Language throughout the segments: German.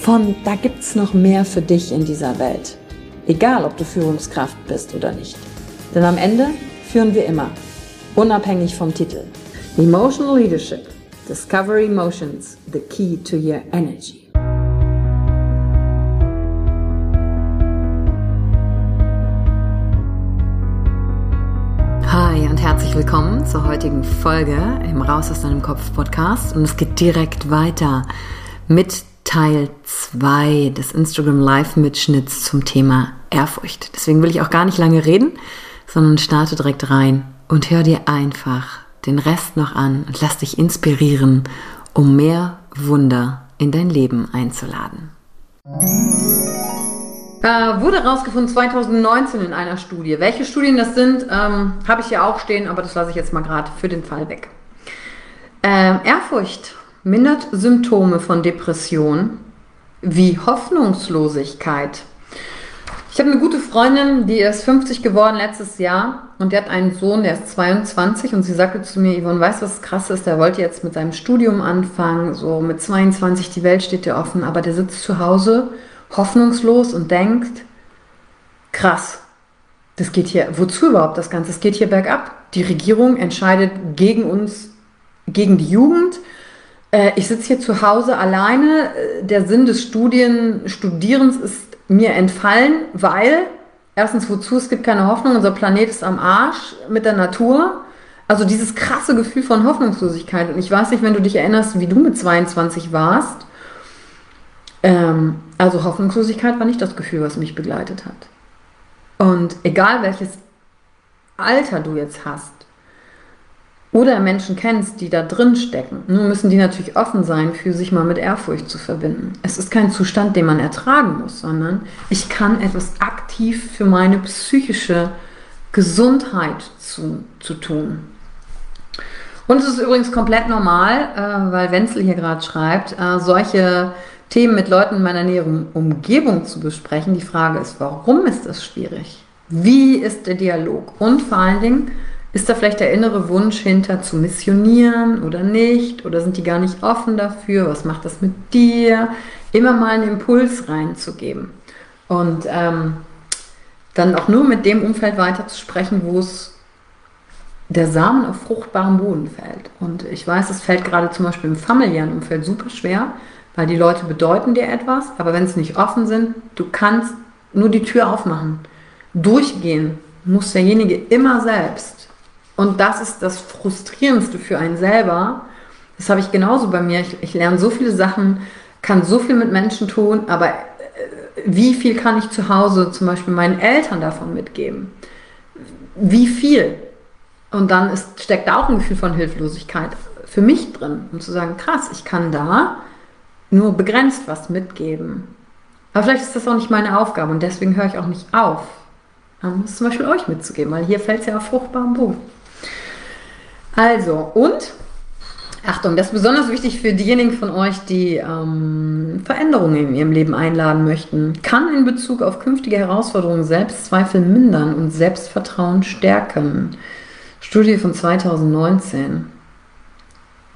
von da gibt's noch mehr für dich in dieser Welt. Egal, ob du Führungskraft bist oder nicht. Denn am Ende führen wir immer, unabhängig vom Titel. Emotional Leadership. Discover Emotions, the key to your energy. Hi und herzlich willkommen zur heutigen Folge im Raus aus deinem Kopf Podcast. Und es geht direkt weiter mit Teil 2 des Instagram Live-Mitschnitts zum Thema Ehrfurcht. Deswegen will ich auch gar nicht lange reden, sondern starte direkt rein und hör dir einfach den Rest noch an und lass dich inspirieren, um mehr Wunder in dein Leben einzuladen. Äh, wurde herausgefunden 2019 in einer Studie. Welche Studien das sind, ähm, habe ich hier auch stehen, aber das lasse ich jetzt mal gerade für den Fall weg. Ähm, Ehrfurcht mindert Symptome von Depression wie Hoffnungslosigkeit. Ich habe eine gute Freundin, die ist 50 geworden letztes Jahr und die hat einen Sohn, der ist 22 und sie sagte zu mir, Yvonne, weißt du, was krass ist? Der wollte jetzt mit seinem Studium anfangen, so mit 22, die Welt steht dir offen, aber der sitzt zu Hause hoffnungslos und denkt, krass, das geht hier, wozu überhaupt das Ganze? Es geht hier bergab. Die Regierung entscheidet gegen uns, gegen die Jugend äh, ich sitze hier zu Hause alleine. Der Sinn des Studien, Studierens ist mir entfallen, weil erstens, wozu es gibt keine Hoffnung, unser Planet ist am Arsch mit der Natur. Also dieses krasse Gefühl von Hoffnungslosigkeit. Und ich weiß nicht, wenn du dich erinnerst, wie du mit 22 warst. Ähm, also Hoffnungslosigkeit war nicht das Gefühl, was mich begleitet hat. Und egal welches Alter du jetzt hast, oder Menschen kennst, die da drin stecken. Nur müssen die natürlich offen sein, für sich mal mit Ehrfurcht zu verbinden. Es ist kein Zustand, den man ertragen muss, sondern ich kann etwas aktiv für meine psychische Gesundheit zu, zu tun. Und es ist übrigens komplett normal, äh, weil Wenzel hier gerade schreibt, äh, solche Themen mit Leuten in meiner näheren Umgebung zu besprechen. Die Frage ist, warum ist das schwierig? Wie ist der Dialog? Und vor allen Dingen, ist da vielleicht der innere Wunsch hinter zu missionieren oder nicht? Oder sind die gar nicht offen dafür? Was macht das mit dir? Immer mal einen Impuls reinzugeben. Und ähm, dann auch nur mit dem Umfeld weiter zu sprechen, wo es der Samen auf fruchtbarem Boden fällt. Und ich weiß, es fällt gerade zum Beispiel im familiären Umfeld super schwer, weil die Leute bedeuten dir etwas, aber wenn sie nicht offen sind, du kannst nur die Tür aufmachen. Durchgehen muss derjenige immer selbst. Und das ist das Frustrierendste für einen selber. Das habe ich genauso bei mir. Ich, ich lerne so viele Sachen, kann so viel mit Menschen tun, aber äh, wie viel kann ich zu Hause zum Beispiel meinen Eltern davon mitgeben? Wie viel? Und dann ist, steckt da auch ein Gefühl von Hilflosigkeit für mich drin, um zu sagen, krass, ich kann da nur begrenzt was mitgeben. Aber vielleicht ist das auch nicht meine Aufgabe und deswegen höre ich auch nicht auf, es zum Beispiel euch mitzugeben, weil hier fällt es ja auf fruchtbarem Boden. Also, und Achtung, das ist besonders wichtig für diejenigen von euch, die ähm, Veränderungen in ihrem Leben einladen möchten. Kann in Bezug auf künftige Herausforderungen Selbstzweifel mindern und Selbstvertrauen stärken. Studie von 2019.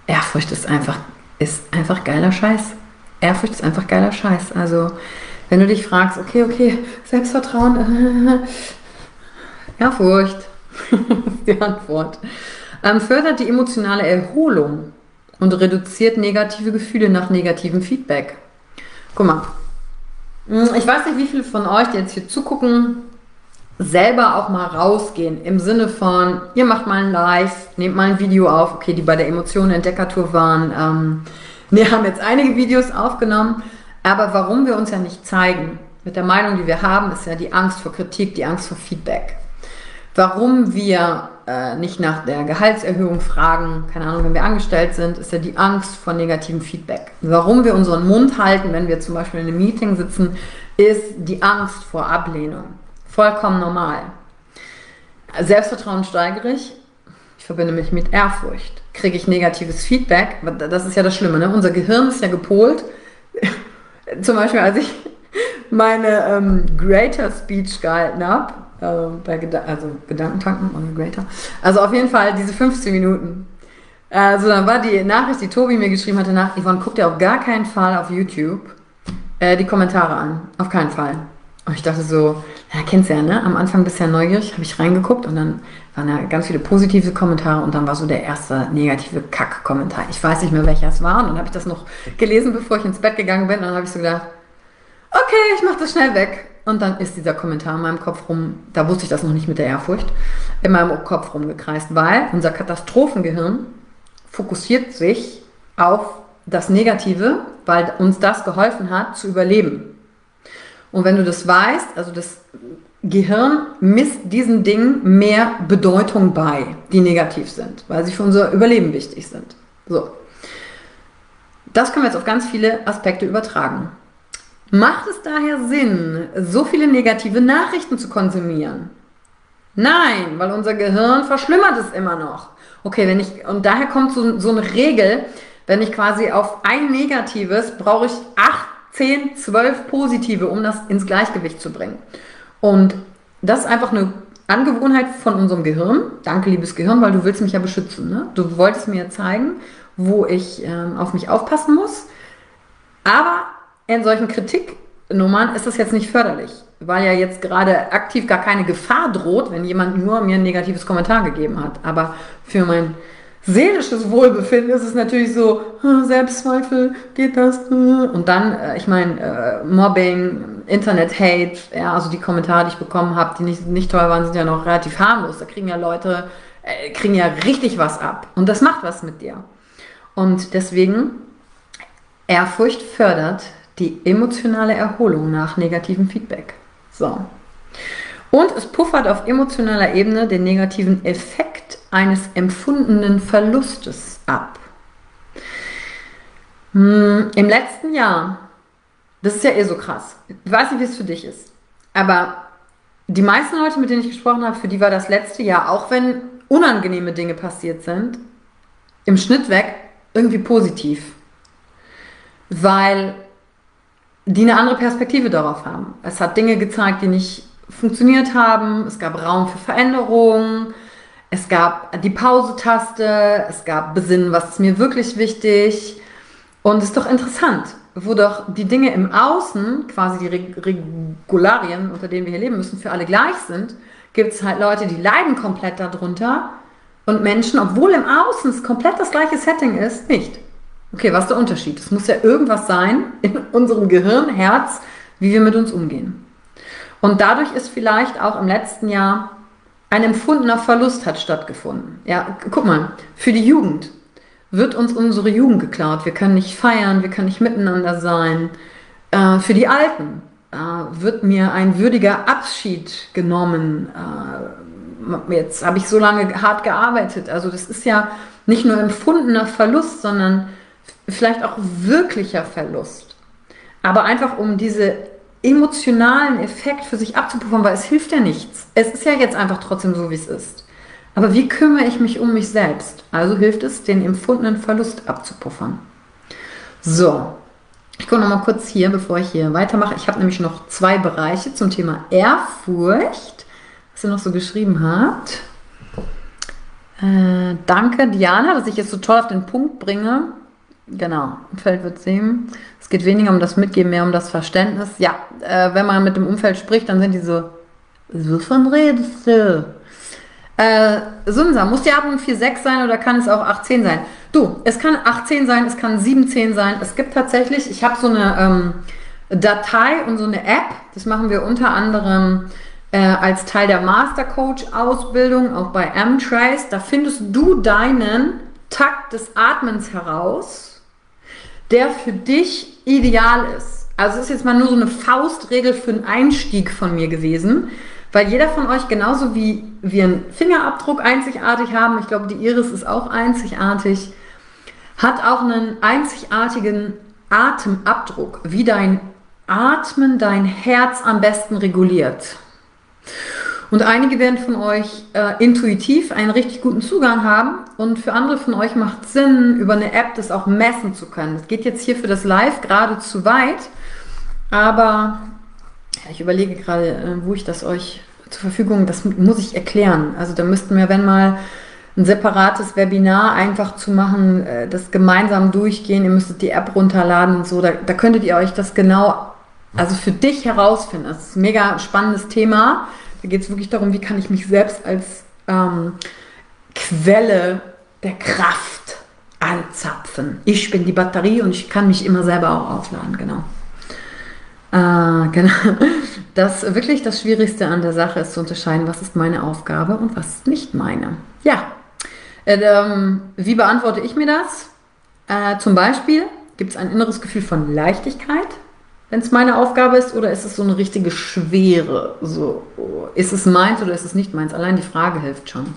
Ehrfurcht ist einfach, ist einfach geiler Scheiß. Ehrfurcht ist einfach geiler Scheiß. Also, wenn du dich fragst, okay, okay, Selbstvertrauen, äh, Ehrfurcht, ist die Antwort. Ähm, fördert die emotionale Erholung und reduziert negative Gefühle nach negativem Feedback. Guck mal, hm, ich weiß nicht, wie viele von euch, die jetzt hier zugucken, selber auch mal rausgehen. Im Sinne von, ihr macht mal ein Live, nehmt mal ein Video auf, okay, die bei der Emotionen Entdeckertour waren. Ähm, wir haben jetzt einige Videos aufgenommen, aber warum wir uns ja nicht zeigen, mit der Meinung, die wir haben, ist ja die Angst vor Kritik, die Angst vor Feedback. Warum wir äh, nicht nach der Gehaltserhöhung fragen, keine Ahnung, wenn wir angestellt sind, ist ja die Angst vor negativem Feedback. Warum wir unseren Mund halten, wenn wir zum Beispiel in einem Meeting sitzen, ist die Angst vor Ablehnung. Vollkommen normal. Selbstvertrauen steigere ich, ich verbinde mich mit Ehrfurcht. Kriege ich negatives Feedback, das ist ja das Schlimme, ne? unser Gehirn ist ja gepolt. zum Beispiel, als ich meine ähm, Greater Speech gehalten habe, bei Geda also Gedankentanken und Greater. Also auf jeden Fall diese 15 Minuten. Also dann war die Nachricht, die Tobi mir geschrieben hatte, nach, Yvonne, guck dir auf gar keinen Fall auf YouTube äh, die Kommentare an. Auf keinen Fall. Und ich dachte so, ja, kennst ja, ne? Am Anfang ja neugierig, habe ich reingeguckt und dann waren ja ganz viele positive Kommentare und dann war so der erste negative Kack-Kommentar. Ich weiß nicht mehr, welcher es war. Und dann habe ich das noch gelesen, bevor ich ins Bett gegangen bin. Und dann habe ich so gedacht, okay, ich mache das schnell weg. Und dann ist dieser Kommentar in meinem Kopf rum, da wusste ich das noch nicht mit der Ehrfurcht, in meinem Kopf rumgekreist, weil unser Katastrophengehirn fokussiert sich auf das Negative, weil uns das geholfen hat zu überleben. Und wenn du das weißt, also das Gehirn misst diesen Dingen mehr Bedeutung bei, die negativ sind, weil sie für unser Überleben wichtig sind. So. Das können wir jetzt auf ganz viele Aspekte übertragen. Macht es daher Sinn, so viele negative Nachrichten zu konsumieren? Nein, weil unser Gehirn verschlimmert es immer noch. Okay, wenn ich, und daher kommt so, so eine Regel, wenn ich quasi auf ein Negatives brauche ich 8, 10, 12 Positive, um das ins Gleichgewicht zu bringen. Und das ist einfach eine Angewohnheit von unserem Gehirn. Danke, liebes Gehirn, weil du willst mich ja beschützen. Ne? Du wolltest mir zeigen, wo ich ähm, auf mich aufpassen muss. Aber in solchen Kritiknummern ist das jetzt nicht förderlich, weil ja jetzt gerade aktiv gar keine Gefahr droht, wenn jemand nur mir ein negatives Kommentar gegeben hat. Aber für mein seelisches Wohlbefinden ist es natürlich so, Selbstzweifel, geht das? Und dann, äh, ich meine, äh, Mobbing, Internet-Hate, ja, also die Kommentare, die ich bekommen habe, die nicht, nicht toll waren, sind ja noch relativ harmlos. Da kriegen ja Leute, äh, kriegen ja richtig was ab. Und das macht was mit dir. Und deswegen, Ehrfurcht fördert die emotionale Erholung nach negativem Feedback. So. Und es puffert auf emotionaler Ebene den negativen Effekt eines empfundenen Verlustes ab. Hm, Im letzten Jahr, das ist ja eh so krass, ich weiß nicht, wie es für dich ist, aber die meisten Leute, mit denen ich gesprochen habe, für die war das letzte Jahr, auch wenn unangenehme Dinge passiert sind, im Schnitt weg irgendwie positiv. Weil die eine andere Perspektive darauf haben. Es hat Dinge gezeigt, die nicht funktioniert haben. Es gab Raum für Veränderungen. Es gab die Pause-Taste. Es gab Besinnen, was ist mir wirklich wichtig. Und es ist doch interessant, wo doch die Dinge im Außen, quasi die Regularien, unter denen wir hier leben müssen, für alle gleich sind, gibt es halt Leute, die leiden komplett darunter und Menschen, obwohl im Außen es komplett das gleiche Setting ist, nicht. Okay, was ist der Unterschied? Es muss ja irgendwas sein in unserem Gehirn, Herz, wie wir mit uns umgehen. Und dadurch ist vielleicht auch im letzten Jahr ein empfundener Verlust hat stattgefunden. Ja, guck mal, für die Jugend wird uns unsere Jugend geklaut. Wir können nicht feiern, wir können nicht miteinander sein. Äh, für die Alten äh, wird mir ein würdiger Abschied genommen. Äh, jetzt habe ich so lange hart gearbeitet. Also das ist ja nicht nur empfundener Verlust, sondern vielleicht auch wirklicher Verlust. Aber einfach um diese emotionalen Effekt für sich abzupuffern, weil es hilft ja nichts. Es ist ja jetzt einfach trotzdem so, wie es ist. Aber wie kümmere ich mich um mich selbst? Also hilft es, den empfundenen Verlust abzupuffern. So, ich gucke nochmal kurz hier, bevor ich hier weitermache. Ich habe nämlich noch zwei Bereiche zum Thema Ehrfurcht, was ihr noch so geschrieben habt. Äh, danke, Diana, dass ich jetzt so toll auf den Punkt bringe. Genau, Umfeld wird sehen. Es geht weniger um das Mitgeben, mehr um das Verständnis. Ja, äh, wenn man mit dem Umfeld spricht, dann sind diese, wovon redest du? Äh, Sunsa, muss die Atmung 4,6 sein oder kann es auch 8,10 sein? Du, es kann 8,10 sein, es kann 7,10 sein. Es gibt tatsächlich, ich habe so eine ähm, Datei und so eine App, das machen wir unter anderem äh, als Teil der Master Coach Ausbildung, auch bei M-Trace. Da findest du deinen Takt des Atmens heraus, der für dich ideal ist. Also es ist jetzt mal nur so eine Faustregel für einen Einstieg von mir gewesen. Weil jeder von euch, genauso wie wir einen Fingerabdruck einzigartig haben, ich glaube, die Iris ist auch einzigartig, hat auch einen einzigartigen Atemabdruck, wie dein Atmen dein Herz am besten reguliert. Und einige werden von euch äh, intuitiv einen richtig guten Zugang haben und für andere von euch macht es Sinn, über eine App das auch messen zu können. Das geht jetzt hier für das Live gerade zu weit, aber ich überlege gerade, äh, wo ich das euch zur Verfügung, das muss ich erklären. Also da müssten wir, wenn mal ein separates Webinar einfach zu machen, äh, das gemeinsam durchgehen, ihr müsstet die App runterladen und so, da, da könntet ihr euch das genau, also für dich herausfinden. Das ist ein mega spannendes Thema. Da geht es wirklich darum, wie kann ich mich selbst als ähm, Quelle der Kraft anzapfen. Ich bin die Batterie und ich kann mich immer selber auch aufladen, genau. Äh, genau. Das wirklich das Schwierigste an der Sache ist zu unterscheiden, was ist meine Aufgabe und was ist nicht meine. Ja, äh, ähm, wie beantworte ich mir das? Äh, zum Beispiel gibt es ein inneres Gefühl von Leichtigkeit, wenn es meine Aufgabe ist, oder ist es so eine richtige Schwere? So, ist es meins oder ist es nicht meins? Allein die Frage hilft schon.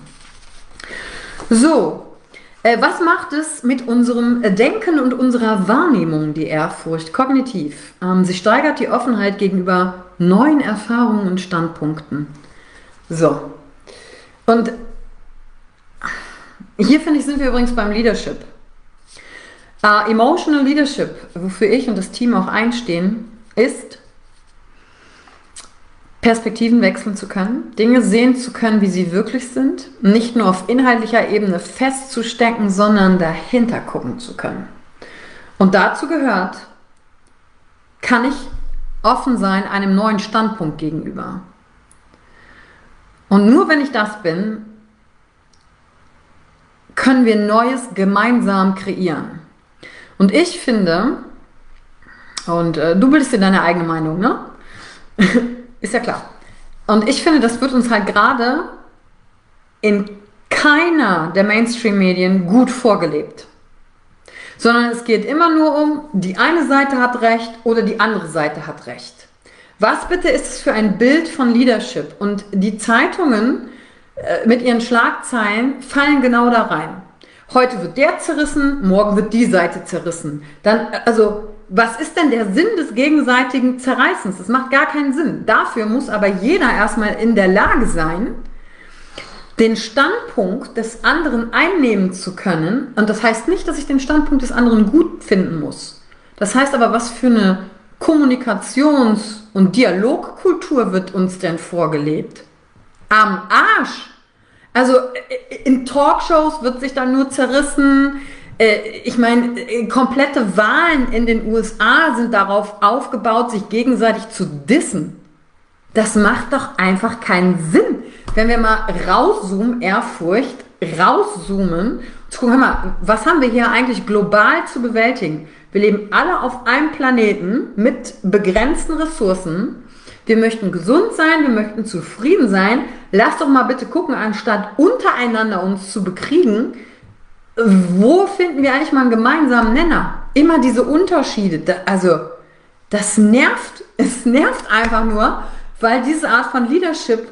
So, äh, was macht es mit unserem Denken und unserer Wahrnehmung, die Ehrfurcht, kognitiv? Ähm, sie steigert die Offenheit gegenüber neuen Erfahrungen und Standpunkten. So. Und hier finde ich, sind wir übrigens beim Leadership. Uh, emotional Leadership, wofür ich und das Team auch einstehen, ist Perspektiven wechseln zu können, Dinge sehen zu können, wie sie wirklich sind, nicht nur auf inhaltlicher Ebene festzustecken, sondern dahinter gucken zu können. Und dazu gehört, kann ich offen sein einem neuen Standpunkt gegenüber. Und nur wenn ich das bin, können wir Neues gemeinsam kreieren. Und ich finde, und äh, du bildest dir deine eigene Meinung, ne? Ist ja klar. Und ich finde, das wird uns halt gerade in keiner der Mainstream-Medien gut vorgelebt. Sondern es geht immer nur um, die eine Seite hat recht oder die andere Seite hat recht. Was bitte ist es für ein Bild von Leadership? Und die Zeitungen äh, mit ihren Schlagzeilen fallen genau da rein. Heute wird der zerrissen, morgen wird die Seite zerrissen. Dann, also was ist denn der Sinn des gegenseitigen Zerreißens? Das macht gar keinen Sinn. Dafür muss aber jeder erstmal in der Lage sein, den Standpunkt des anderen einnehmen zu können. Und das heißt nicht, dass ich den Standpunkt des anderen gut finden muss. Das heißt aber, was für eine Kommunikations- und Dialogkultur wird uns denn vorgelebt? Am Arsch! Also in Talkshows wird sich dann nur zerrissen, äh, ich meine, äh, komplette Wahlen in den USA sind darauf aufgebaut, sich gegenseitig zu dissen. Das macht doch einfach keinen Sinn. Wenn wir mal rauszoomen, Ehrfurcht, rauszoomen, zu gucken, hör mal, was haben wir hier eigentlich global zu bewältigen? Wir leben alle auf einem Planeten mit begrenzten Ressourcen. Wir möchten gesund sein, wir möchten zufrieden sein. Lass doch mal bitte gucken, anstatt untereinander uns zu bekriegen, wo finden wir eigentlich mal einen gemeinsamen Nenner? Immer diese Unterschiede. Also, das nervt. Es nervt einfach nur, weil diese Art von Leadership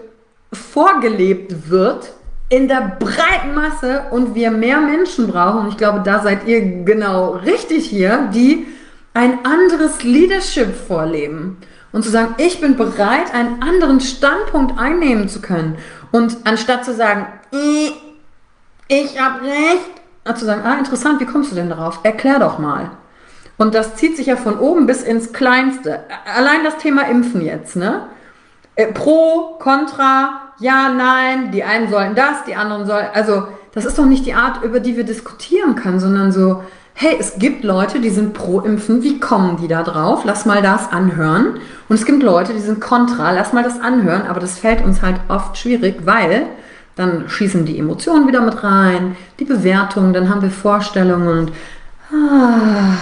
vorgelebt wird in der breiten Masse und wir mehr Menschen brauchen. Und ich glaube, da seid ihr genau richtig hier, die ein anderes Leadership vorleben. Und zu sagen, ich bin bereit, einen anderen Standpunkt einnehmen zu können. Und anstatt zu sagen, ich habe recht, zu sagen, ah, interessant, wie kommst du denn darauf? Erklär doch mal. Und das zieht sich ja von oben bis ins Kleinste. Allein das Thema Impfen jetzt, ne? Äh, pro, contra, ja, nein, die einen sollen das, die anderen sollen, also das ist doch nicht die Art, über die wir diskutieren können, sondern so, hey, es gibt Leute, die sind pro Impfen, wie kommen die da drauf? Lass mal das anhören. Und es gibt Leute, die sind kontra, lass mal das anhören, aber das fällt uns halt oft schwierig, weil dann schießen die Emotionen wieder mit rein, die Bewertung, dann haben wir Vorstellungen und ah,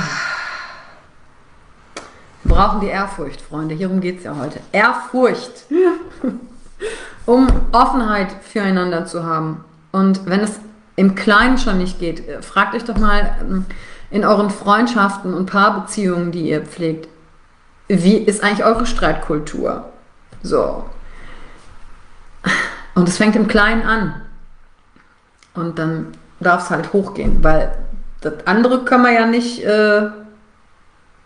wir brauchen die Ehrfurcht, Freunde. Hierum geht es ja heute. Ehrfurcht. um Offenheit füreinander zu haben. Und wenn es im Kleinen schon nicht geht, äh, fragt euch doch mal ähm, in euren Freundschaften und Paarbeziehungen, die ihr pflegt, wie ist eigentlich eure Streitkultur? So. Und es fängt im Kleinen an. Und dann darf es halt hochgehen, weil das andere können wir ja nicht äh,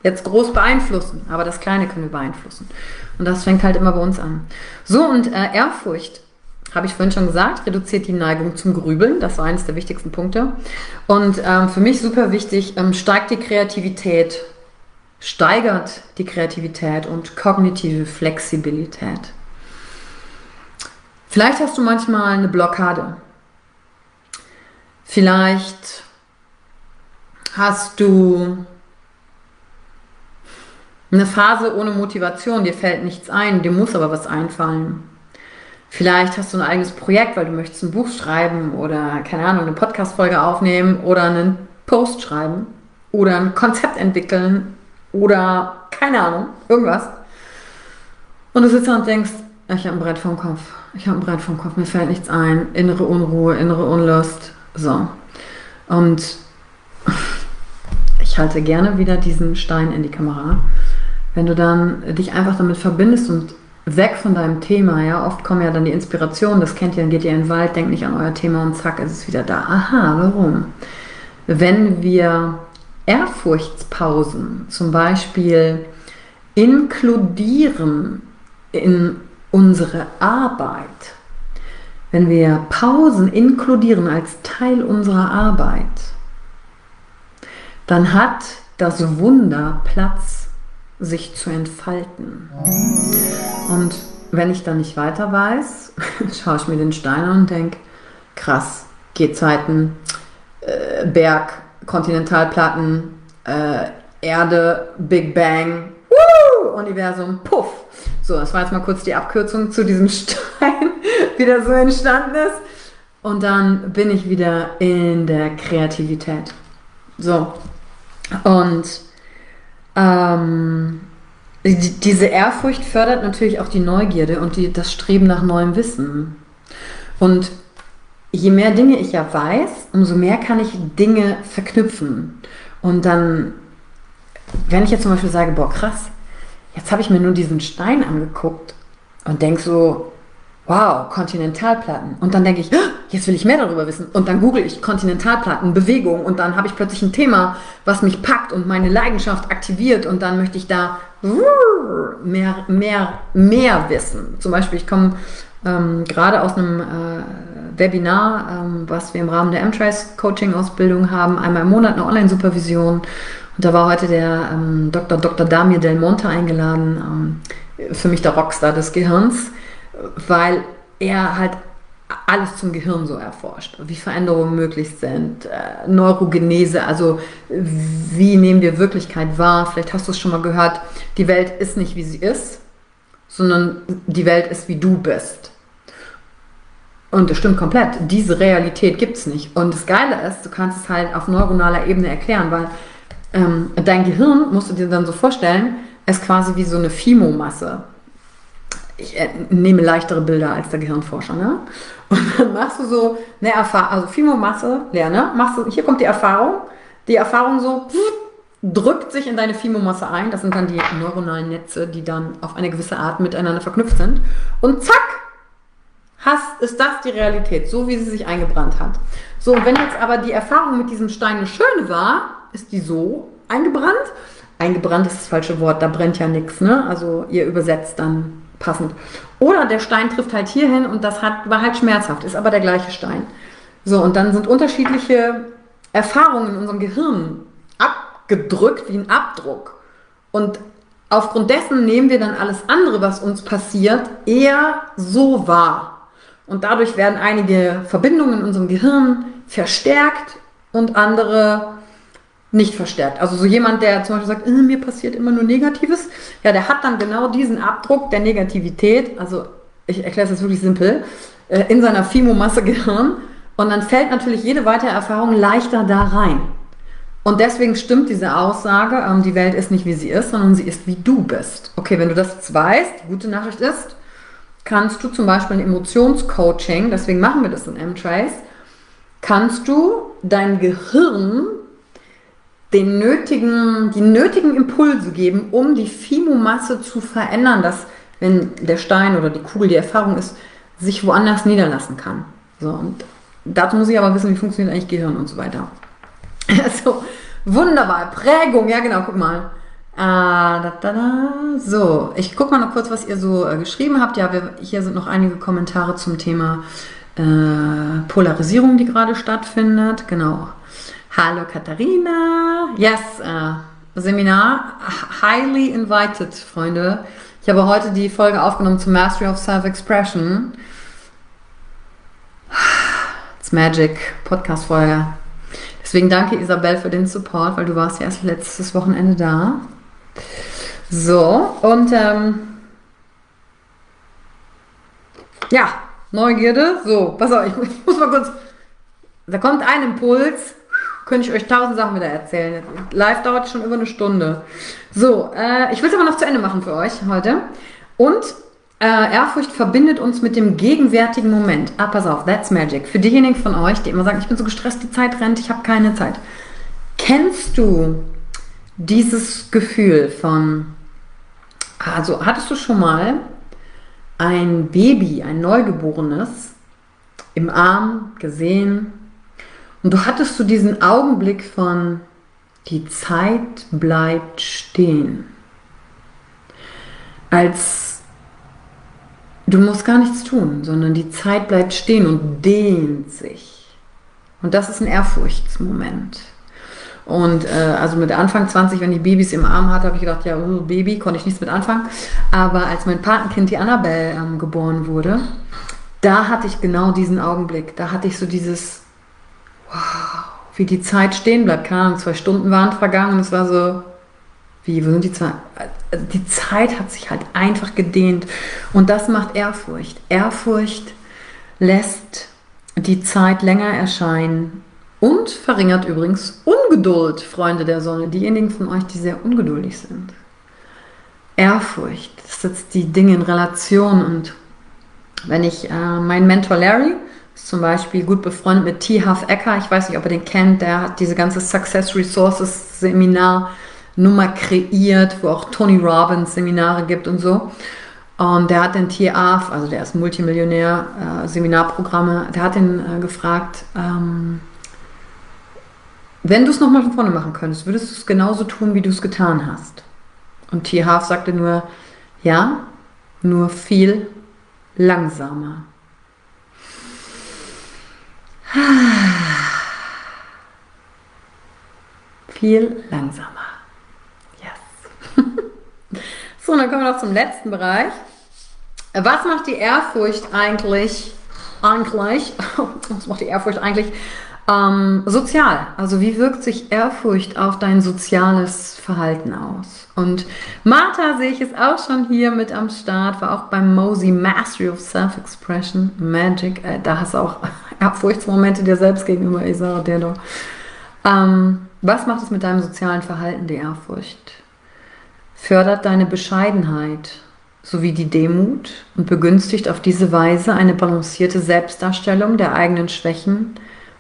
jetzt groß beeinflussen, aber das Kleine können wir beeinflussen. Und das fängt halt immer bei uns an. So, und äh, Ehrfurcht habe ich vorhin schon gesagt, reduziert die Neigung zum Grübeln. Das war eines der wichtigsten Punkte. Und ähm, für mich super wichtig, ähm, steigt die Kreativität, steigert die Kreativität und kognitive Flexibilität. Vielleicht hast du manchmal eine Blockade. Vielleicht hast du eine Phase ohne Motivation, dir fällt nichts ein, dir muss aber was einfallen. Vielleicht hast du ein eigenes Projekt, weil du möchtest ein Buch schreiben oder, keine Ahnung, eine Podcast-Folge aufnehmen oder einen Post schreiben oder ein Konzept entwickeln oder, keine Ahnung, irgendwas. Und du sitzt da und denkst, ich habe ein Brett vom Kopf, ich habe ein Brett vom Kopf, mir fällt nichts ein, innere Unruhe, innere Unlust, so. Und ich halte gerne wieder diesen Stein in die Kamera. Wenn du dann dich einfach damit verbindest und weg von deinem Thema, ja, oft kommen ja dann die Inspirationen, das kennt ihr, dann geht ihr in den Wald, denkt nicht an euer Thema und zack, ist es wieder da. Aha, warum? Wenn wir Ehrfurchtspausen zum Beispiel inkludieren in unsere Arbeit, wenn wir Pausen inkludieren als Teil unserer Arbeit, dann hat das Wunder Platz sich zu entfalten. Und wenn ich dann nicht weiter weiß, schaue ich mir den Stein an und denke, krass, Gehzeiten, äh, Berg, Kontinentalplatten, äh, Erde, Big Bang, Woo! Universum, puff. So, das war jetzt mal kurz die Abkürzung zu diesem Stein, wie der so entstanden ist. Und dann bin ich wieder in der Kreativität. So. Und ähm, die, diese Ehrfurcht fördert natürlich auch die Neugierde und die, das Streben nach neuem Wissen. Und je mehr Dinge ich ja weiß, umso mehr kann ich Dinge verknüpfen. Und dann, wenn ich jetzt zum Beispiel sage, boah, krass, jetzt habe ich mir nur diesen Stein angeguckt und denke so, wow, Kontinentalplatten. Und dann denke ich, ah, jetzt will ich mehr darüber wissen. Und dann google ich Kontinentalplatten, Bewegung und dann habe ich plötzlich ein Thema, was mich packt und meine Leidenschaft aktiviert und dann möchte ich da mehr, mehr, mehr wissen. Zum Beispiel, ich komme ähm, gerade aus einem äh, Webinar, ähm, was wir im Rahmen der M-Trace Coaching Ausbildung haben, einmal im Monat eine Online-Supervision. Und da war heute der ähm, Dr. Dr. Damir Del Monte eingeladen, ähm, für mich der Rockstar des Gehirns weil er halt alles zum Gehirn so erforscht, wie Veränderungen möglich sind, äh, Neurogenese, also wie nehmen wir Wirklichkeit wahr. Vielleicht hast du es schon mal gehört, die Welt ist nicht wie sie ist, sondern die Welt ist wie du bist. Und das stimmt komplett. Diese Realität gibt es nicht. Und das Geile ist, du kannst es halt auf neuronaler Ebene erklären, weil ähm, dein Gehirn, musst du dir dann so vorstellen, ist quasi wie so eine Fimo-Masse ich äh, nehme leichtere Bilder als der Gehirnforscher, ne? Und dann machst du so eine Erfahrung, also Fimo-Masse, leer, ne? Machst du, hier kommt die Erfahrung, die Erfahrung so drückt sich in deine Fimo-Masse ein, das sind dann die neuronalen Netze, die dann auf eine gewisse Art miteinander verknüpft sind. Und zack, hast, ist das die Realität, so wie sie sich eingebrannt hat. So, und wenn jetzt aber die Erfahrung mit diesem Stein eine schöne war, ist die so eingebrannt eingebrannt ist das falsche Wort, da brennt ja nichts, ne? Also ihr übersetzt dann passend. Oder der Stein trifft halt hier hin und das hat, war halt schmerzhaft, ist aber der gleiche Stein. So, und dann sind unterschiedliche Erfahrungen in unserem Gehirn abgedrückt wie ein Abdruck. Und aufgrund dessen nehmen wir dann alles andere, was uns passiert, eher so wahr. Und dadurch werden einige Verbindungen in unserem Gehirn verstärkt und andere nicht verstärkt. Also so jemand, der zum Beispiel sagt, äh, mir passiert immer nur Negatives, ja, der hat dann genau diesen Abdruck der Negativität, also ich erkläre es jetzt wirklich simpel, äh, in seiner Fimo-Masse-Gehirn und dann fällt natürlich jede weitere Erfahrung leichter da rein. Und deswegen stimmt diese Aussage, ähm, die Welt ist nicht wie sie ist, sondern sie ist wie du bist. Okay, wenn du das jetzt weißt, die gute Nachricht ist, kannst du zum Beispiel ein Emotionscoaching, deswegen machen wir das in M-Trace, kannst du dein Gehirn den nötigen, die nötigen Impulse geben, um die Fimo-Masse zu verändern, dass, wenn der Stein oder die Kugel die Erfahrung ist, sich woanders niederlassen kann. So, und dazu muss ich aber wissen, wie funktioniert eigentlich Gehirn und so weiter. Also, wunderbar. Prägung, ja genau, guck mal. Äh, da, da, da. So, ich gucke mal noch kurz, was ihr so äh, geschrieben habt. Ja, wir, hier sind noch einige Kommentare zum Thema äh, Polarisierung, die gerade stattfindet. Genau. Hallo Katharina. Yes, äh, Seminar. Highly invited, Freunde. Ich habe heute die Folge aufgenommen zum Mastery of Self-Expression. It's Magic, Podcast-Folge. Deswegen danke Isabel für den Support, weil du warst ja erst letztes Wochenende da. So, und ähm, ja, Neugierde. So, pass auf, ich, ich muss mal kurz. Da kommt ein Impuls. Könnte ich euch tausend Sachen wieder erzählen. Live dauert schon über eine Stunde. So, äh, ich will es aber noch zu Ende machen für euch heute. Und äh, Ehrfurcht verbindet uns mit dem gegenwärtigen Moment. Ah, pass auf, that's magic. Für diejenigen von euch, die immer sagen, ich bin so gestresst, die Zeit rennt, ich habe keine Zeit. Kennst du dieses Gefühl von, also hattest du schon mal ein Baby, ein Neugeborenes im Arm gesehen und du hattest so diesen Augenblick von, die Zeit bleibt stehen. Als Du musst gar nichts tun, sondern die Zeit bleibt stehen und dehnt sich. Und das ist ein Ehrfurchtsmoment. Und äh, also mit Anfang 20, wenn ich Babys im Arm hatte, habe ich gedacht, ja, oh, Baby, konnte ich nichts mit anfangen. Aber als mein Patenkind, die Annabelle, ähm, geboren wurde, da hatte ich genau diesen Augenblick. Da hatte ich so dieses, wow, wie die Zeit stehen bleibt. Keine Ahnung, zwei Stunden waren vergangen und es war so, wie, wo sind die Zeit? Die Zeit hat sich halt einfach gedehnt. Und das macht Ehrfurcht. Ehrfurcht lässt die Zeit länger erscheinen und verringert übrigens Ungeduld, Freunde der Sonne. Diejenigen von euch, die sehr ungeduldig sind. Ehrfurcht setzt die Dinge in Relation. Und wenn ich äh, mein Mentor Larry, ist zum Beispiel gut befreundet mit T. Huff Ecker, ich weiß nicht, ob ihr den kennt, der hat diese ganze Success Resources Seminar Nummer kreiert, wo auch Tony Robbins Seminare gibt und so. Und der hat den TAF, also der ist Multimillionär, äh, Seminarprogramme, der hat ihn äh, gefragt, ähm, wenn du es nochmal von vorne machen könntest, würdest du es genauso tun, wie du es getan hast? Und T. Half sagte nur, ja, nur viel langsamer. Viel langsamer. so, und dann kommen wir noch zum letzten Bereich. Was macht die Ehrfurcht eigentlich, eigentlich, was macht die Ehrfurcht eigentlich ähm, sozial? Also wie wirkt sich Ehrfurcht auf dein soziales Verhalten aus? Und Martha sehe ich es auch schon hier mit am Start, war auch beim Mosey Mastery of Self-Expression, Magic, äh, da hast du auch Ehrfurchtsmomente dir selbst gegenüber, Isa, der doch. Ähm, was macht es mit deinem sozialen Verhalten, die Ehrfurcht? fördert deine Bescheidenheit sowie die Demut und begünstigt auf diese Weise eine balancierte Selbstdarstellung der eigenen Schwächen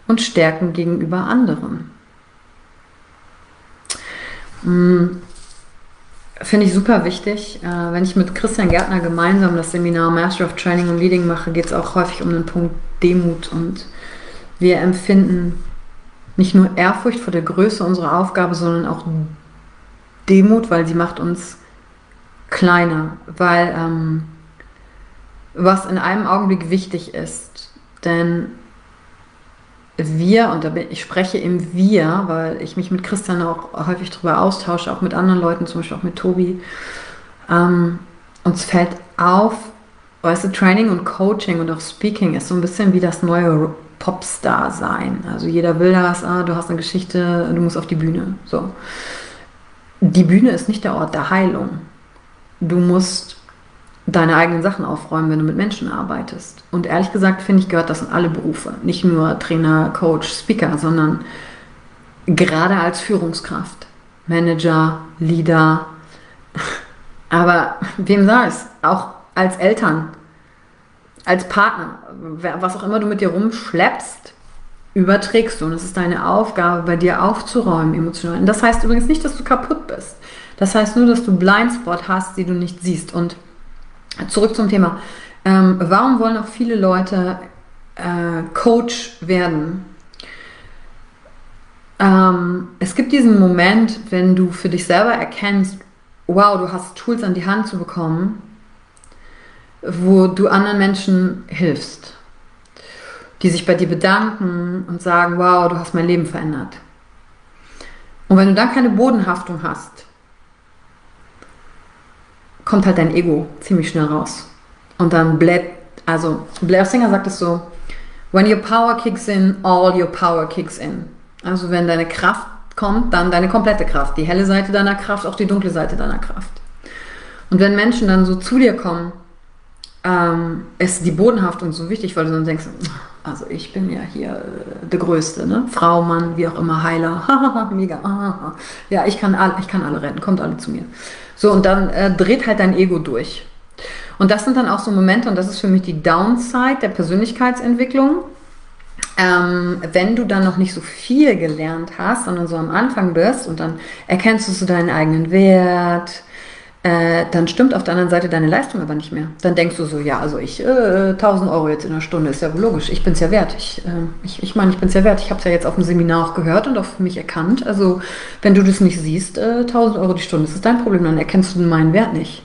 und Stärken gegenüber anderen. Hm, finde ich super wichtig. Äh, wenn ich mit Christian Gärtner gemeinsam das Seminar Master of Training und Leading mache, geht es auch häufig um den Punkt Demut und wir empfinden nicht nur Ehrfurcht vor der Größe unserer Aufgabe, sondern auch Demut, weil sie macht uns kleiner, weil ähm, was in einem Augenblick wichtig ist, denn wir, und da bin, ich spreche im Wir, weil ich mich mit Christian auch häufig darüber austausche, auch mit anderen Leuten, zum Beispiel auch mit Tobi, ähm, uns fällt auf, weißt du, Training und Coaching und auch Speaking ist so ein bisschen wie das neue Popstar sein. Also jeder will das, ah, du hast eine Geschichte, du musst auf die Bühne. So. Die Bühne ist nicht der Ort der Heilung. Du musst deine eigenen Sachen aufräumen, wenn du mit Menschen arbeitest. Und ehrlich gesagt, finde ich, gehört das in alle Berufe. Nicht nur Trainer, Coach, Speaker, sondern gerade als Führungskraft. Manager, Leader. Aber wem sei es? Auch als Eltern, als Partner, was auch immer du mit dir rumschleppst, überträgst du. Und es ist deine Aufgabe, bei dir aufzuräumen emotional. Und das heißt übrigens nicht, dass du kaputt bist. Das heißt nur, dass du Blindspot hast, die du nicht siehst. Und zurück zum Thema. Ähm, warum wollen auch viele Leute äh, Coach werden? Ähm, es gibt diesen Moment, wenn du für dich selber erkennst, wow, du hast Tools an die Hand zu bekommen, wo du anderen Menschen hilfst, die sich bei dir bedanken und sagen, wow, du hast mein Leben verändert. Und wenn du dann keine Bodenhaftung hast, kommt halt dein Ego ziemlich schnell raus. Und dann bläht, also Blair Singer sagt es so, when your power kicks in, all your power kicks in. Also wenn deine Kraft kommt, dann deine komplette Kraft, die helle Seite deiner Kraft, auch die dunkle Seite deiner Kraft. Und wenn Menschen dann so zu dir kommen, ähm, ist die Bodenhaftung so wichtig, weil du dann denkst, also ich bin ja hier äh, der Größte, ne? Frau, Mann, wie auch immer, Heiler, mega, ja, ich kann, all, ich kann alle retten, kommt alle zu mir. So, und dann äh, dreht halt dein Ego durch. Und das sind dann auch so Momente, und das ist für mich die Downside der Persönlichkeitsentwicklung. Ähm, wenn du dann noch nicht so viel gelernt hast, sondern so am Anfang bist und dann erkennst du so deinen eigenen Wert, äh, dann stimmt auf der anderen Seite deine Leistung aber nicht mehr. Dann denkst du so, ja, also ich, äh, 1000 Euro jetzt in einer Stunde, ist ja logisch, ich bin es ja wert. Ich, äh, ich, ich meine, ich bin es ja wert. Ich habe es ja jetzt auf dem Seminar auch gehört und auch für mich erkannt. Also wenn du das nicht siehst, äh, 1000 Euro die Stunde, das ist dein Problem, dann erkennst du meinen Wert nicht.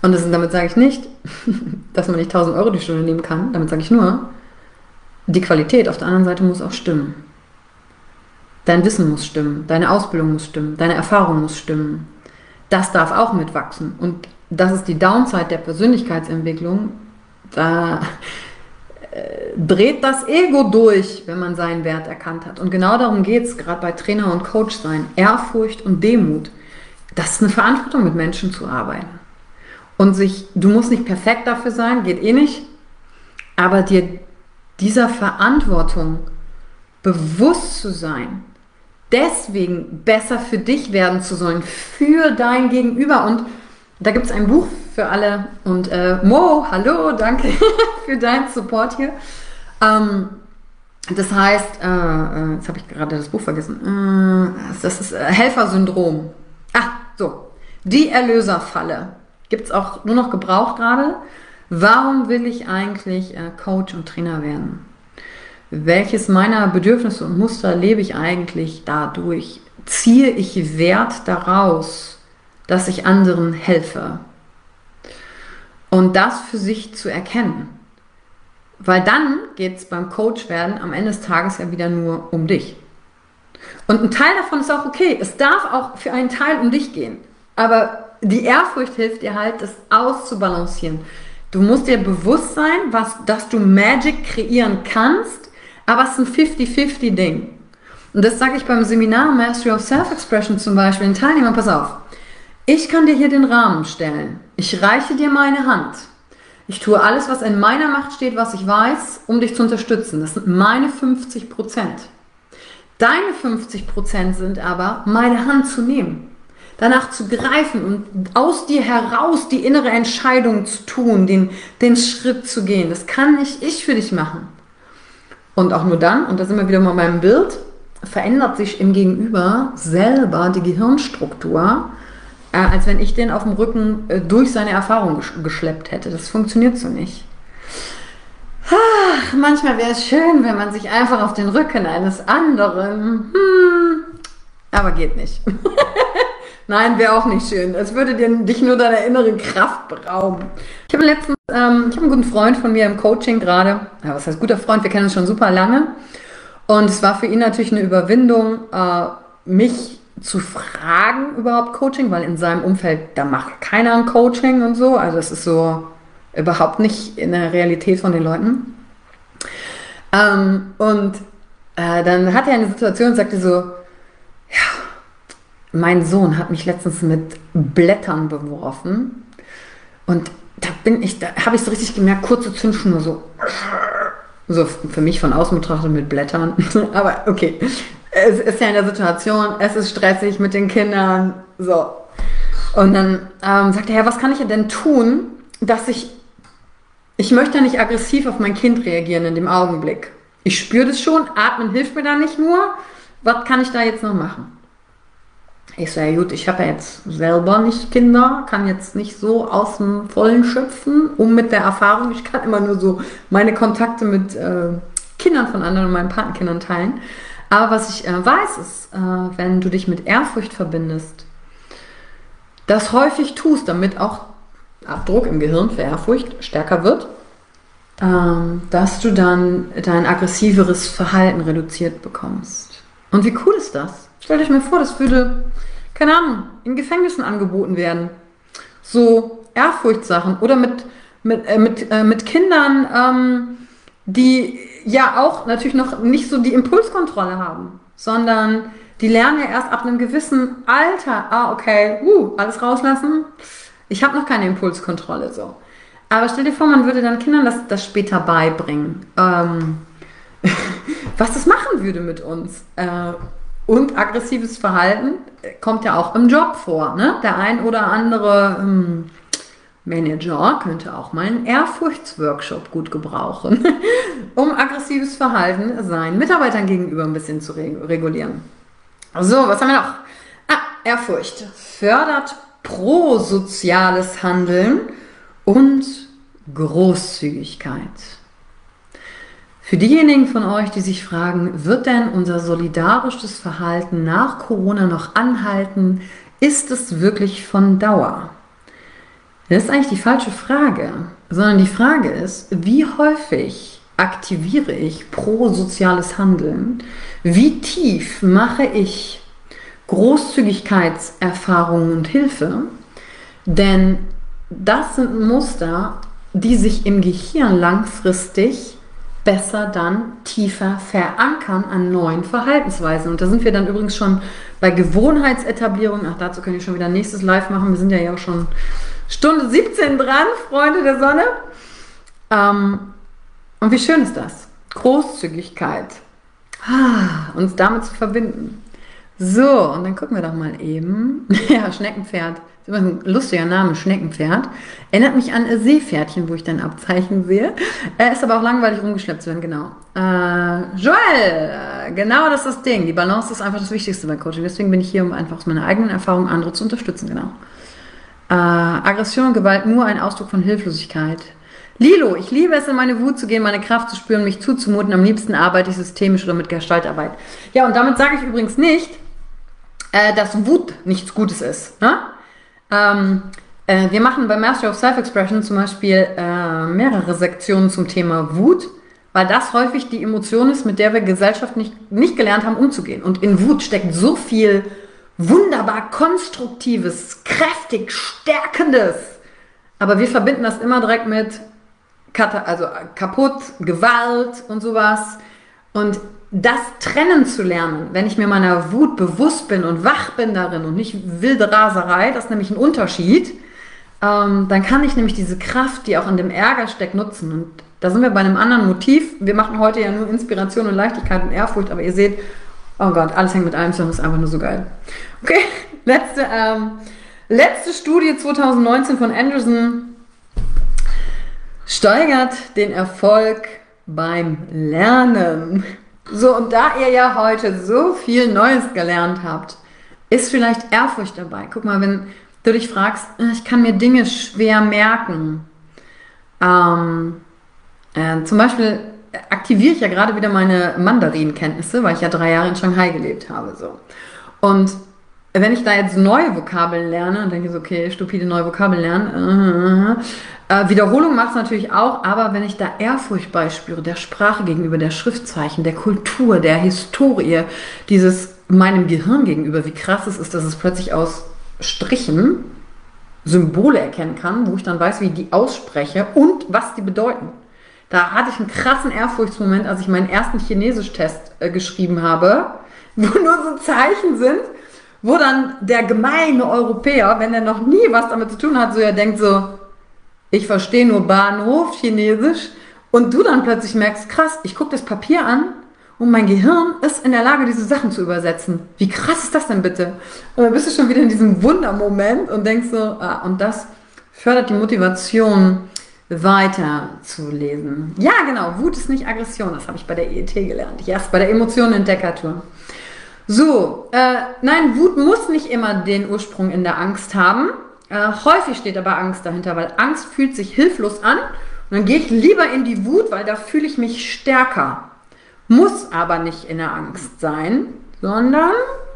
Und das, damit sage ich nicht, dass man nicht 1000 Euro die Stunde nehmen kann. Damit sage ich nur, die Qualität auf der anderen Seite muss auch stimmen. Dein Wissen muss stimmen, deine Ausbildung muss stimmen, deine Erfahrung muss stimmen das darf auch mitwachsen. Und das ist die Downside der Persönlichkeitsentwicklung. Da äh, dreht das Ego durch, wenn man seinen Wert erkannt hat. Und genau darum geht es, gerade bei Trainer und Coach sein. Ehrfurcht und Demut. Das ist eine Verantwortung, mit Menschen zu arbeiten. Und sich, du musst nicht perfekt dafür sein, geht eh nicht, aber dir dieser Verantwortung bewusst zu sein, deswegen besser für dich werden zu sollen, für dein Gegenüber. Und da gibt es ein Buch für alle. Und äh, Mo, hallo, danke für deinen Support hier. Ähm, das heißt, äh, äh jetzt habe ich gerade das Buch vergessen. Äh, das ist äh, Helfersyndrom. Ah, so. Die Erlöserfalle. Gibt es auch nur noch gebraucht gerade. Warum will ich eigentlich äh, Coach und Trainer werden? Welches meiner Bedürfnisse und Muster lebe ich eigentlich dadurch? Ziehe ich Wert daraus, dass ich anderen helfe? Und das für sich zu erkennen. Weil dann geht es beim Coach werden am Ende des Tages ja wieder nur um dich. Und ein Teil davon ist auch okay. Es darf auch für einen Teil um dich gehen. Aber die Ehrfurcht hilft dir halt, das auszubalancieren. Du musst dir bewusst sein, was, dass du Magic kreieren kannst, aber es ist ein 50-50-Ding. Und das sage ich beim Seminar Mastery of Self-Expression zum Beispiel den Teilnehmern, pass auf, ich kann dir hier den Rahmen stellen. Ich reiche dir meine Hand. Ich tue alles, was in meiner Macht steht, was ich weiß, um dich zu unterstützen. Das sind meine 50 Prozent. Deine 50 Prozent sind aber, meine Hand zu nehmen, danach zu greifen und aus dir heraus die innere Entscheidung zu tun, den, den Schritt zu gehen. Das kann nicht ich für dich machen. Und auch nur dann, und da sind wir wieder mal beim Bild, verändert sich im Gegenüber selber die Gehirnstruktur, äh, als wenn ich den auf dem Rücken äh, durch seine Erfahrung geschleppt hätte. Das funktioniert so nicht. Ach, manchmal wäre es schön, wenn man sich einfach auf den Rücken eines anderen, hm, aber geht nicht. Nein, wäre auch nicht schön. Es würde dir, dich nur deiner inneren Kraft berauben. Ich habe letztens, ähm, ich habe einen guten Freund von mir im Coaching gerade. Ja, was heißt guter Freund? Wir kennen uns schon super lange. Und es war für ihn natürlich eine Überwindung, äh, mich zu fragen überhaupt Coaching, weil in seinem Umfeld, da macht keiner ein Coaching und so. Also es ist so überhaupt nicht in der Realität von den Leuten. Ähm, und äh, dann hat er eine Situation und sagte so, ja, mein Sohn hat mich letztens mit Blättern beworfen und da bin ich, da habe ich so richtig gemerkt, kurze Zündschnur so. So für mich von außen betrachtet mit Blättern. Aber okay. Es ist ja in der Situation, es ist stressig mit den Kindern. So. Und dann ähm, sagt er, ja, was kann ich denn tun, dass ich. Ich möchte ja nicht aggressiv auf mein Kind reagieren in dem Augenblick. Ich spüre das schon, atmen hilft mir da nicht nur. Was kann ich da jetzt noch machen? Ich so, ja gut, ich habe ja jetzt selber nicht Kinder, kann jetzt nicht so aus dem Vollen schöpfen, um mit der Erfahrung, ich kann immer nur so meine Kontakte mit äh, Kindern von anderen und meinen Patenkindern teilen. Aber was ich äh, weiß, ist, äh, wenn du dich mit Ehrfurcht verbindest, das häufig tust, damit auch Abdruck im Gehirn für Ehrfurcht stärker wird, ähm, dass du dann dein aggressiveres Verhalten reduziert bekommst. Und wie cool ist das? Stell dich mal vor, das würde, keine Ahnung, in Gefängnissen angeboten werden. So Ehrfurchtssachen oder mit, mit, äh, mit, äh, mit Kindern, ähm, die ja auch natürlich noch nicht so die Impulskontrolle haben, sondern die lernen ja erst ab einem gewissen Alter, ah, okay, uh, alles rauslassen. Ich habe noch keine Impulskontrolle so. Aber stell dir vor, man würde dann Kindern das, das später beibringen. Ähm, was das machen würde mit uns. Äh, und aggressives Verhalten kommt ja auch im Job vor. Ne? Der ein oder andere ähm, Manager könnte auch mal einen Ehrfurchtsworkshop gut gebrauchen, um aggressives Verhalten seinen Mitarbeitern gegenüber ein bisschen zu regulieren. So, was haben wir noch? Ah, Ehrfurcht fördert prosoziales Handeln und Großzügigkeit. Für diejenigen von euch, die sich fragen, wird denn unser solidarisches Verhalten nach Corona noch anhalten? Ist es wirklich von Dauer? Das ist eigentlich die falsche Frage, sondern die Frage ist, wie häufig aktiviere ich prosoziales Handeln? Wie tief mache ich Großzügigkeitserfahrungen und Hilfe? Denn das sind Muster, die sich im Gehirn langfristig besser dann tiefer verankern an neuen Verhaltensweisen. Und da sind wir dann übrigens schon bei Gewohnheitsetablierung. Ach, dazu können wir schon wieder nächstes Live machen. Wir sind ja auch schon Stunde 17 dran, Freunde der Sonne. Ähm, und wie schön ist das? Großzügigkeit. Ah, uns damit zu verbinden. So, und dann gucken wir doch mal eben. ja, Schneckenpferd. Ist immer ein lustiger Name, Schneckenpferd. Erinnert mich an Seepferdchen, wo ich dein Abzeichen sehe. Er ist aber auch langweilig rumgeschleppt zu werden, genau. Äh, Joel, genau das ist das Ding. Die Balance ist einfach das Wichtigste bei Coaching. Deswegen bin ich hier, um einfach aus meiner eigenen Erfahrung andere zu unterstützen, genau. Äh, Aggression und Gewalt nur ein Ausdruck von Hilflosigkeit. Lilo, ich liebe es, in meine Wut zu gehen, meine Kraft zu spüren, mich zuzumuten. Am liebsten arbeite ich systemisch oder mit Gestaltarbeit. Ja, und damit sage ich übrigens nicht, äh, dass Wut nichts Gutes ist. Ne? Ähm, äh, wir machen bei Mastery of Self-Expression zum Beispiel äh, mehrere Sektionen zum Thema Wut, weil das häufig die Emotion ist, mit der wir Gesellschaft nicht, nicht gelernt haben, umzugehen. Und in Wut steckt so viel wunderbar konstruktives, kräftig, stärkendes. Aber wir verbinden das immer direkt mit also kaputt, Gewalt und sowas. Und das trennen zu lernen, wenn ich mir meiner Wut bewusst bin und wach bin darin und nicht wilde Raserei, das ist nämlich ein Unterschied, ähm, dann kann ich nämlich diese Kraft, die auch in dem Ärger steckt, nutzen. Und da sind wir bei einem anderen Motiv. Wir machen heute ja nur Inspiration und Leichtigkeit und Ehrfurcht, aber ihr seht, oh Gott, alles hängt mit allem zusammen, ist einfach nur so geil. Okay, letzte, ähm, letzte Studie 2019 von Anderson steigert den Erfolg beim Lernen. So, und da ihr ja heute so viel Neues gelernt habt, ist vielleicht Ehrfurcht dabei. Guck mal, wenn du dich fragst, äh, ich kann mir Dinge schwer merken. Ähm, äh, zum Beispiel aktiviere ich ja gerade wieder meine Mandarinkenntnisse, weil ich ja drei Jahre in Shanghai gelebt habe. So. Und wenn ich da jetzt neue Vokabeln lerne und denke so, okay, stupide neue Vokabeln lernen, äh, äh, Wiederholung macht es natürlich auch, aber wenn ich da Ehrfurcht beispüre, der Sprache gegenüber, der Schriftzeichen, der Kultur, der Historie, dieses meinem Gehirn gegenüber, wie krass es ist, dass es plötzlich aus Strichen Symbole erkennen kann, wo ich dann weiß, wie ich die ausspreche und was die bedeuten. Da hatte ich einen krassen Ehrfurchtsmoment, als ich meinen ersten Chinesisch-Test äh, geschrieben habe, wo nur so Zeichen sind, wo dann der gemeine Europäer, wenn er noch nie was damit zu tun hat, so er denkt so, ich verstehe nur Bahnhof Chinesisch und du dann plötzlich merkst, krass, ich gucke das Papier an und mein Gehirn ist in der Lage, diese Sachen zu übersetzen. Wie krass ist das denn bitte? Und dann bist du schon wieder in diesem Wundermoment und denkst so, ah, und das fördert die Motivation, weiter zu lesen. Ja, genau, Wut ist nicht Aggression, das habe ich bei der EET gelernt. Yes, bei der Emotionenentdeckertour. So, äh, nein, Wut muss nicht immer den Ursprung in der Angst haben. Äh, häufig steht aber Angst dahinter, weil Angst fühlt sich hilflos an. Und dann gehe ich lieber in die Wut, weil da fühle ich mich stärker. Muss aber nicht in der Angst sein, sondern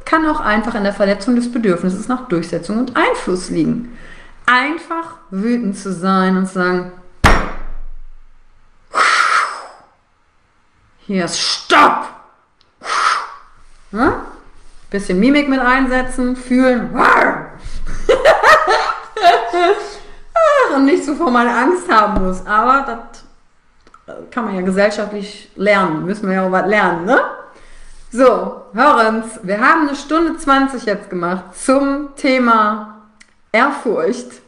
kann auch einfach in der Verletzung des Bedürfnisses nach Durchsetzung und Einfluss liegen. Einfach wütend zu sein und zu sagen, hier ist Stopp! Hm? Bisschen Mimik mit einsetzen, fühlen. und nicht so vor meiner Angst haben muss. Aber das kann man ja gesellschaftlich lernen. Müssen wir ja auch was lernen, ne? So, hören wir haben eine Stunde 20 jetzt gemacht zum Thema Ehrfurcht.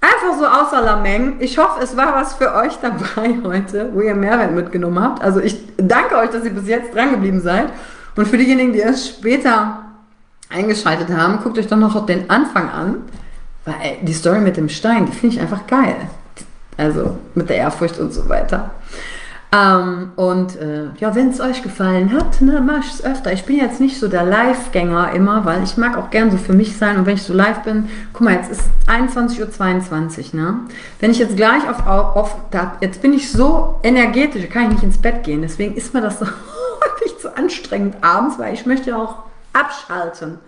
Einfach so außer Lameng. Ich hoffe, es war was für euch dabei heute, wo ihr Mehrwert mitgenommen habt. Also ich danke euch, dass ihr bis jetzt dran geblieben seid. Und für diejenigen, die erst später eingeschaltet haben, guckt euch doch noch den Anfang an. Weil die Story mit dem Stein, die finde ich einfach geil. Also mit der Ehrfurcht und so weiter. Ähm, und äh, ja, wenn es euch gefallen hat, ne, mach ich es öfter. Ich bin jetzt nicht so der Live-Gänger immer, weil ich mag auch gern so für mich sein. Und wenn ich so live bin, guck mal, jetzt ist 21.22 Uhr. Ne? Wenn ich jetzt gleich auf, auf da, jetzt bin ich so energetisch, kann ich nicht ins Bett gehen. Deswegen ist mir das so häufig zu anstrengend abends, weil ich möchte auch abschalten.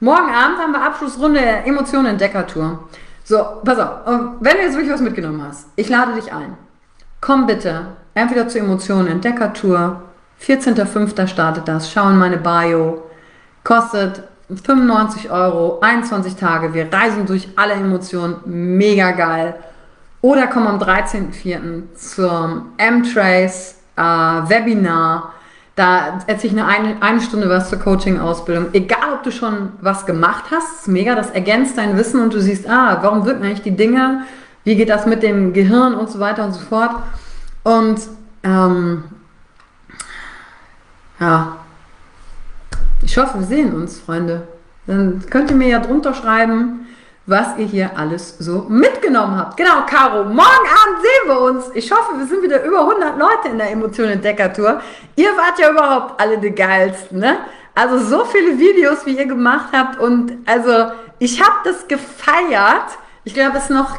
Morgen Abend haben wir Abschlussrunde der Emotionen-Entdecker-Tour. So, pass auf. Wenn du jetzt wirklich was mitgenommen hast, ich lade dich ein. Komm bitte entweder zur Emotionen Entdecker Tour. 14.05. startet das. Schau in meine Bio. Kostet 95 Euro, 21 Tage. Wir reisen durch alle Emotionen. Mega geil. Oder komm am 13.04. zum M-Trace äh, Webinar da erzähle ich eine, eine Stunde was zur Coaching-Ausbildung. Egal, ob du schon was gemacht hast, mega, das ergänzt dein Wissen und du siehst, ah, warum wirken eigentlich die Dinge, wie geht das mit dem Gehirn und so weiter und so fort. Und ähm, ja, ich hoffe, wir sehen uns, Freunde. Dann könnt ihr mir ja drunter schreiben, was ihr hier alles so mitgenommen habt. Genau, Caro, morgen Abend sehen wir uns. Ich hoffe, wir sind wieder über 100 Leute in der Emotionen-Entdecker-Tour. Ihr wart ja überhaupt alle die geilsten, ne? Also so viele Videos, wie ihr gemacht habt und also ich habe das gefeiert. Ich glaube, es noch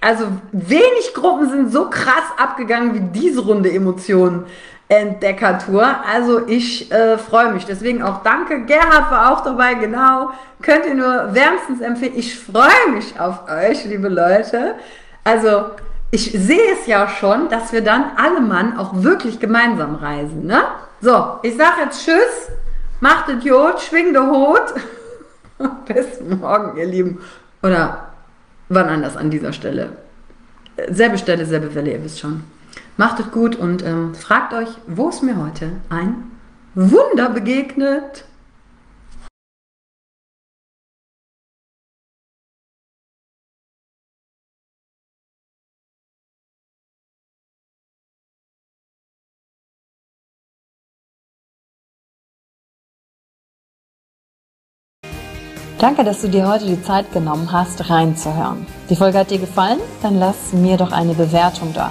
also wenig Gruppen sind so krass abgegangen wie diese Runde Emotionen. Entdeckertour. Also ich äh, freue mich. Deswegen auch danke. Gerhard war auch dabei, genau. Könnt ihr nur wärmstens empfehlen. Ich freue mich auf euch, liebe Leute. Also ich sehe es ja schon, dass wir dann alle Mann auch wirklich gemeinsam reisen. Ne? So, ich sage jetzt Tschüss. Macht Idiot, schwing der Hut. Bis morgen, ihr Lieben. Oder wann anders an dieser Stelle. Selbe Stelle, selbe Welle, ihr wisst schon. Macht es gut und ähm, fragt euch, wo ist mir heute ein Wunder begegnet? Danke, dass du dir heute die Zeit genommen hast, reinzuhören. Die Folge hat dir gefallen? Dann lass mir doch eine Bewertung da.